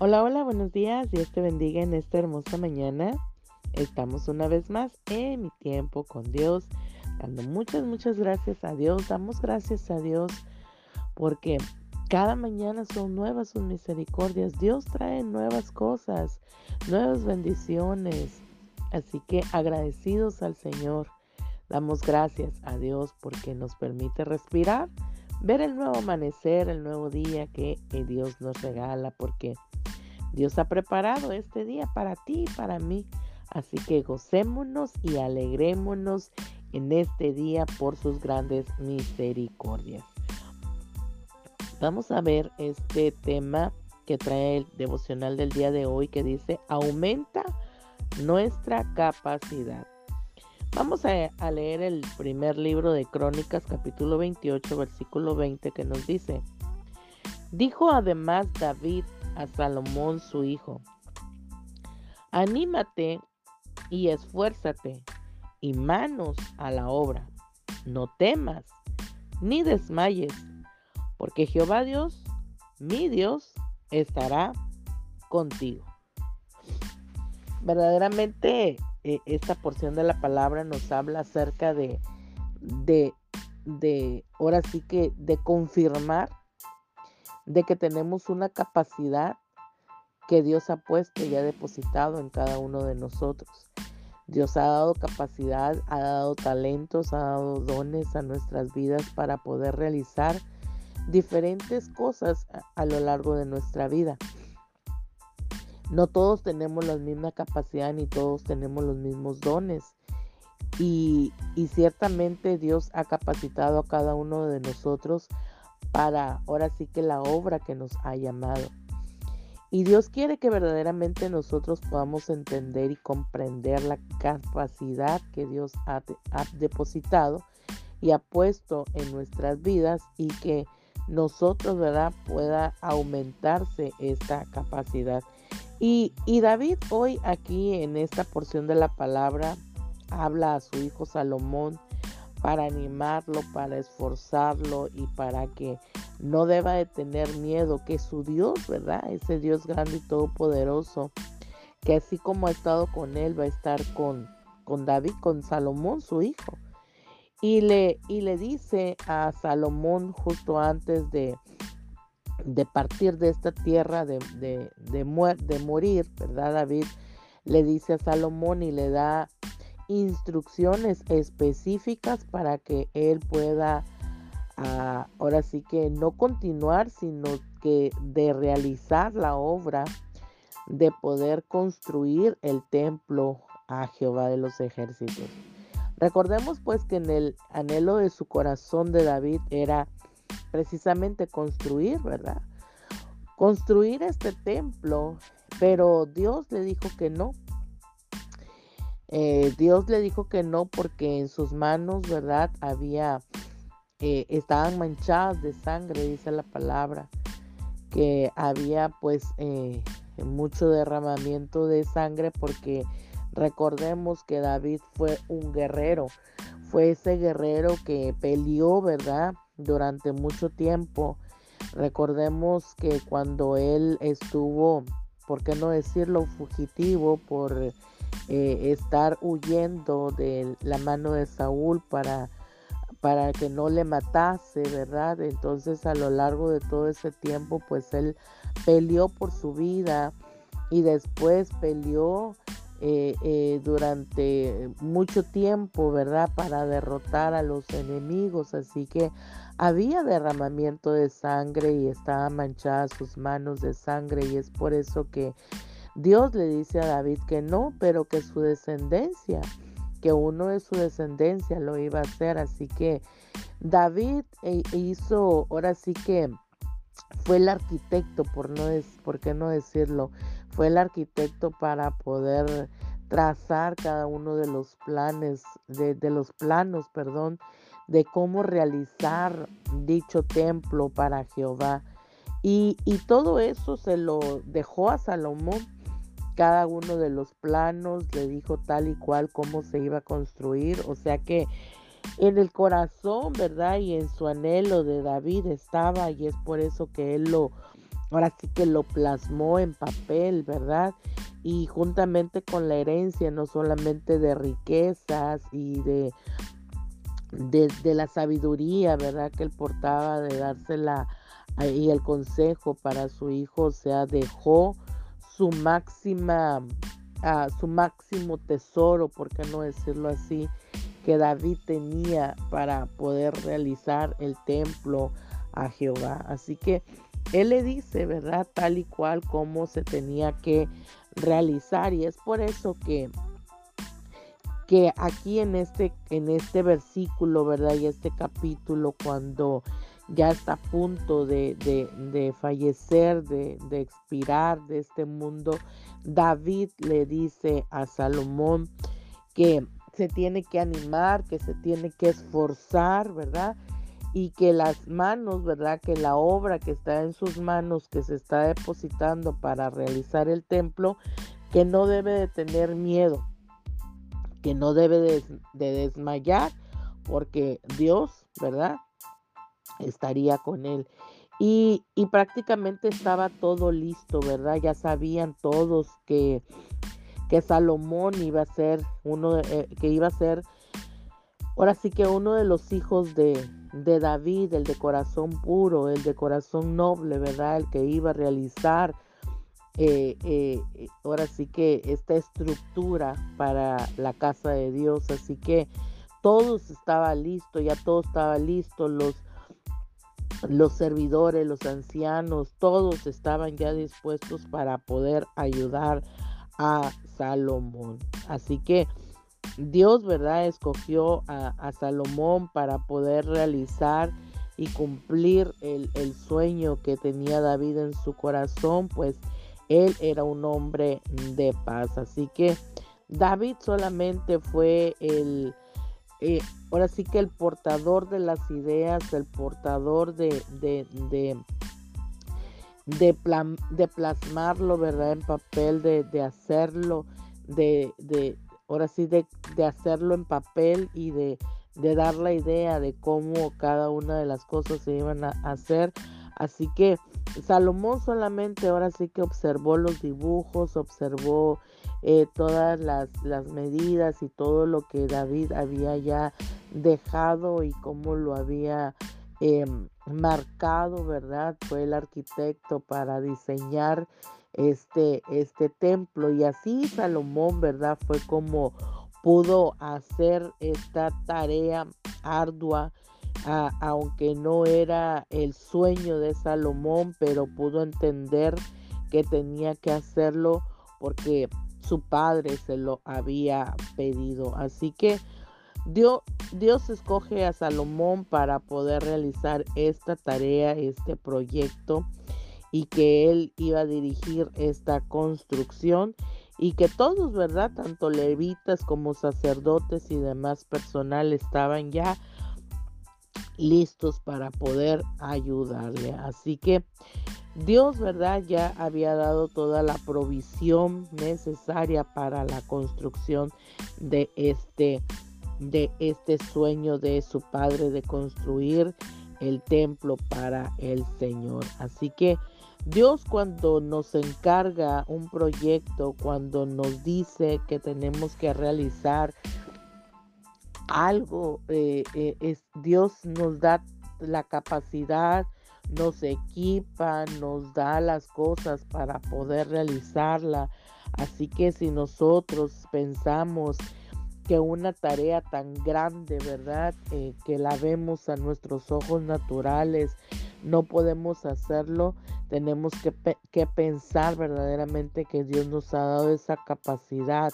Hola, hola, buenos días. Dios te bendiga en esta hermosa mañana. Estamos una vez más en mi tiempo con Dios, dando muchas, muchas gracias a Dios. Damos gracias a Dios porque cada mañana son nuevas sus misericordias. Dios trae nuevas cosas, nuevas bendiciones. Así que agradecidos al Señor, damos gracias a Dios porque nos permite respirar, ver el nuevo amanecer, el nuevo día que Dios nos regala, porque Dios ha preparado este día para ti y para mí. Así que gocémonos y alegrémonos en este día por sus grandes misericordias. Vamos a ver este tema que trae el devocional del día de hoy que dice aumenta nuestra capacidad. Vamos a, a, leer el primer libro de Crónicas capítulo 28 versículo 20 que nos dice, dijo además David a Salomón su hijo. Anímate y esfuérzate y manos a la obra. No temas ni desmayes, porque Jehová Dios, mi Dios, estará contigo. Verdaderamente eh, esta porción de la palabra nos habla acerca de, de, de, ahora sí que, de confirmar de que tenemos una capacidad que Dios ha puesto y ha depositado en cada uno de nosotros. Dios ha dado capacidad, ha dado talentos, ha dado dones a nuestras vidas para poder realizar diferentes cosas a, lo largo de nuestra vida. No todos tenemos la misma capacidad ni todos tenemos los mismos dones. Y, y ciertamente Dios ha capacitado a cada uno de nosotros para ahora sí que la obra que nos ha llamado. Y Dios quiere que verdaderamente nosotros podamos entender y comprender la capacidad que Dios ha, depositado y ha puesto en nuestras vidas y que nosotros, ¿verdad?, pueda aumentarse esta capacidad. Y, y David hoy aquí en esta porción de la palabra habla a su hijo Salomón para animarlo, para esforzarlo y para que no deba de tener miedo, que su Dios, ¿verdad? Ese Dios grande y todopoderoso, que así como ha estado con él, va a estar con, con David, con Salomón, su hijo. Y le, y le dice a Salomón justo antes de, de partir de esta tierra, de, de, de, de morir, ¿verdad? David le dice a Salomón y le da instrucciones específicas para que él pueda ah, ahora sí que no continuar, sino que de realizar la obra de poder construir el templo a Jehová de los ejércitos. Recordemos pues que en el anhelo de su corazón de David era precisamente construir, ¿verdad? Construir este templo, pero Dios le dijo que no, eh, Dios le dijo que no porque en sus manos, ¿verdad? Había, eh, estaban manchadas de sangre, dice la palabra, que había pues eh, mucho derramamiento de sangre porque recordemos que David fue un guerrero, fue ese guerrero que peleó, ¿verdad? Durante mucho tiempo. Recordemos que cuando él estuvo, ¿por qué no decirlo, fugitivo por eh, estar huyendo de la mano de Saúl para, para que no le matase, ¿verdad? Entonces a lo largo de todo ese tiempo, pues él peleó por su vida y después peleó eh, eh, durante mucho tiempo, ¿verdad? Para derrotar a los enemigos. Así que había derramamiento de sangre y estaban manchadas sus manos de sangre y es por eso que Dios le dice a David que no, pero que su descendencia, que uno de su descendencia lo iba a hacer. Así que David eh, hizo, ahora sí que fue el arquitecto, por, no por qué no decirlo, fue el arquitecto para poder trazar cada uno de los planes, de, los planos, perdón, de cómo realizar dicho templo para Jehová. Y, y todo eso se lo dejó a Salomón cada uno de los planos, le dijo tal y cual cómo se iba a construir, o sea que en el corazón, ¿verdad? Y en su anhelo de David estaba y es por eso que él lo, ahora sí que lo plasmó en papel, ¿verdad? Y juntamente con la herencia, no solamente de riquezas y de, de, la sabiduría, ¿verdad? Que él portaba de dársela y el consejo para su hijo, o sea, dejó su máxima, su máximo tesoro, por qué no decirlo así, que David tenía para poder realizar el templo a Jehová. Así que él le dice, ¿verdad? Tal y cual como se tenía que realizar. Y es por eso que, que aquí en este, en este versículo, ¿verdad? Y este capítulo, cuando ya está a punto de, de, fallecer, de, de, expirar de este mundo, David le dice a Salomón que se tiene que animar, que se tiene que esforzar, ¿verdad? y que las manos, ¿verdad? Que la obra que está en sus manos, que se está depositando para realizar el templo, que no debe de tener miedo, que no debe de, desmayar, porque Dios, ¿verdad? Estaría con él. Y, prácticamente estaba todo listo, ¿verdad? Ya sabían todos que, que Salomón iba a ser uno, eh, que iba a ser, ahora sí que uno de los hijos de, de David, el de corazón puro, el de corazón noble, ¿verdad? El que iba a realizar eh, eh, ahora sí que esta estructura para la casa de Dios. Así que todo estaba listo, ya todo estaba listo, los, los servidores, los ancianos, todos estaban ya dispuestos para poder ayudar a Salomón. Así que Dios, ¿verdad? Escogió a, Salomón para poder realizar y cumplir el, sueño que tenía David en su corazón, pues él era un hombre de paz. Así que David solamente fue el, eh, ahora sí que el portador de las ideas, el portador de, de, de, de, plasmarlo, ¿verdad? En papel, de, de hacerlo, de, de, ahora sí de, hacerlo en papel y de, dar la idea de cómo cada una de las cosas se iban a hacer. Así que Salomón solamente ahora sí que observó los dibujos, observó eh, todas las, medidas y todo lo que David había ya dejado y cómo lo había em, marcado, ¿verdad? Fue el arquitecto para diseñar este, este templo. Y así Salomón, ¿verdad? Fue como pudo hacer esta tarea ardua, aunque no era el sueño de Salomón, pero pudo entender que tenía que hacerlo porque su padre se lo había pedido. Así que Dios, Dios escoge a Salomón para poder realizar esta tarea, este proyecto y que él iba a dirigir esta construcción y que todos, ¿verdad? Tanto levitas como sacerdotes y demás personal estaban ya listos para poder ayudarle. Así que Dios, ¿verdad? Ya había dado toda la provisión necesaria para la construcción de este de este sueño de su padre de construir el templo para el Señor. Así que Dios cuando nos encarga un proyecto, cuando nos dice que tenemos que realizar algo, eh, eh, es, Dios nos da la capacidad, nos equipa, nos da las cosas para poder realizarla. Así que si nosotros pensamos que una tarea tan grande, ¿verdad? Eh, que la vemos a nuestros ojos naturales, no podemos hacerlo, tenemos que, que, pensar verdaderamente que Dios nos ha dado esa capacidad,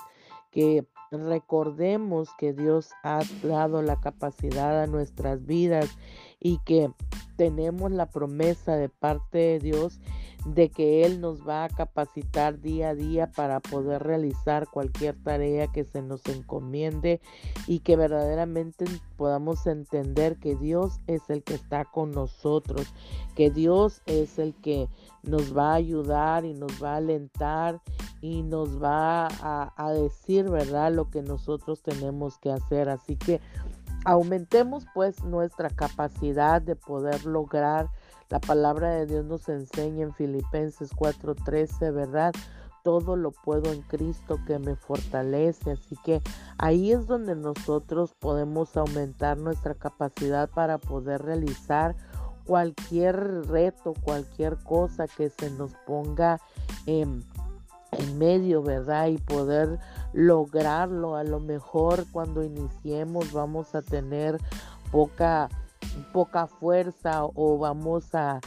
que recordemos que Dios ha dado la capacidad a nuestras vidas y que tenemos la promesa de parte de Dios de que Él nos va a capacitar día a día para poder realizar cualquier tarea que se nos encomiende y que verdaderamente podamos entender que Dios es el que está con nosotros, que Dios es el que nos va a ayudar y nos va a alentar y nos va a, decir, ¿verdad?, lo que nosotros tenemos que hacer. Así que Aumentemos pues nuestra capacidad de poder lograr. La palabra de Dios nos enseña en Filipenses 4:13, ¿verdad? Todo lo puedo en Cristo que me fortalece. Así que ahí es donde nosotros podemos aumentar nuestra capacidad para poder realizar cualquier reto, cualquier cosa que se nos ponga en, en medio, ¿verdad? Y poder lograrlo. A lo mejor cuando iniciemos vamos a tener poca, poca fuerza o vamos a,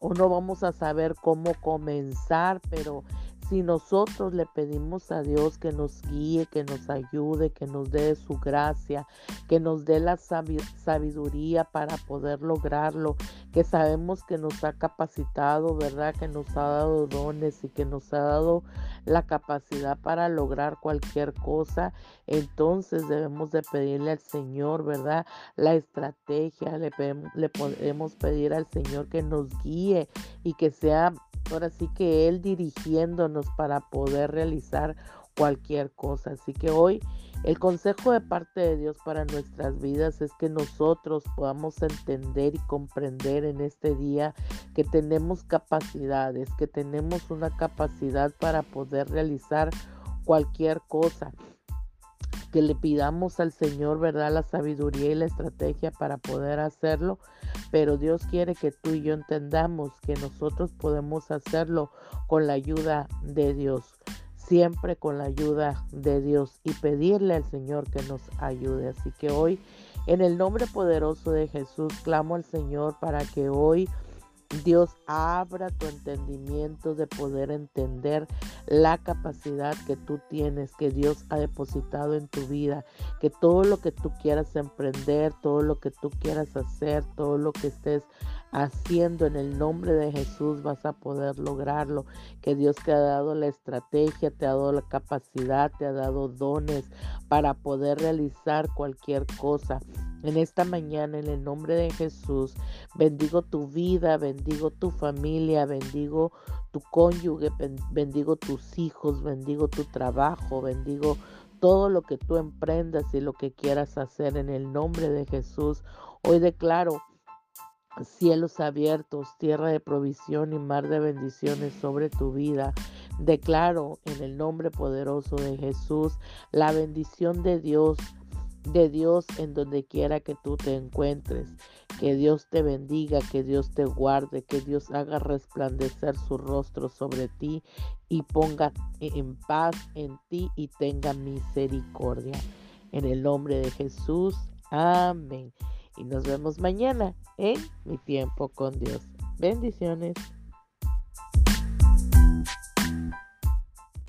o no vamos a saber cómo comenzar, pero si nosotros le pedimos a Dios que nos guíe, que nos ayude, que nos dé su gracia, que nos dé la sabiduría para poder lograrlo, que sabemos que nos ha capacitado, ¿verdad? Que nos ha dado dones y que nos ha dado la capacidad para lograr cualquier cosa, entonces debemos de pedirle al Señor, ¿verdad? La estrategia, le, le podemos pedir al Señor que nos guíe y que sea ahora sí que Él dirigiéndonos para poder realizar cualquier cosa. Así que hoy el consejo de parte de Dios para nuestras vidas es que nosotros podamos entender y comprender en este día que tenemos capacidades, que tenemos una capacidad para poder realizar cualquier cosa que le pidamos al Señor, ¿verdad? La sabiduría y la estrategia para poder hacerlo, pero Dios quiere que tú y yo entendamos que nosotros podemos hacerlo con la ayuda de Dios, siempre con la ayuda de Dios y pedirle al Señor que nos ayude. Así que hoy, en el nombre poderoso de Jesús, clamo al Señor para que hoy Dios abra tu entendimiento de poder entender la capacidad que tú tienes, que Dios ha depositado en tu vida, que todo lo que tú quieras emprender, todo lo que tú quieras hacer, todo lo que estés haciendo en el nombre de Jesús vas a poder lograrlo, que Dios te ha dado la estrategia, te ha dado la capacidad, te ha dado dones para poder realizar cualquier cosa. En esta mañana, en el nombre de Jesús, bendigo tu vida, bendigo tu familia, bendigo tu cónyuge, bendigo tus hijos, bendigo tu trabajo, bendigo todo lo que tú emprendas y lo que quieras hacer en el nombre de Jesús. Hoy declaro cielos abiertos, tierra de provisión y mar de bendiciones sobre tu vida. Declaro en el nombre poderoso de Jesús la bendición de Dios de Dios en donde quiera que tú te encuentres. Que Dios te bendiga, que Dios te guarde, que Dios haga resplandecer su rostro sobre ti y ponga en paz en ti y tenga misericordia. En el nombre de Jesús, amén. Y nos vemos mañana en mi tiempo con Dios. Bendiciones.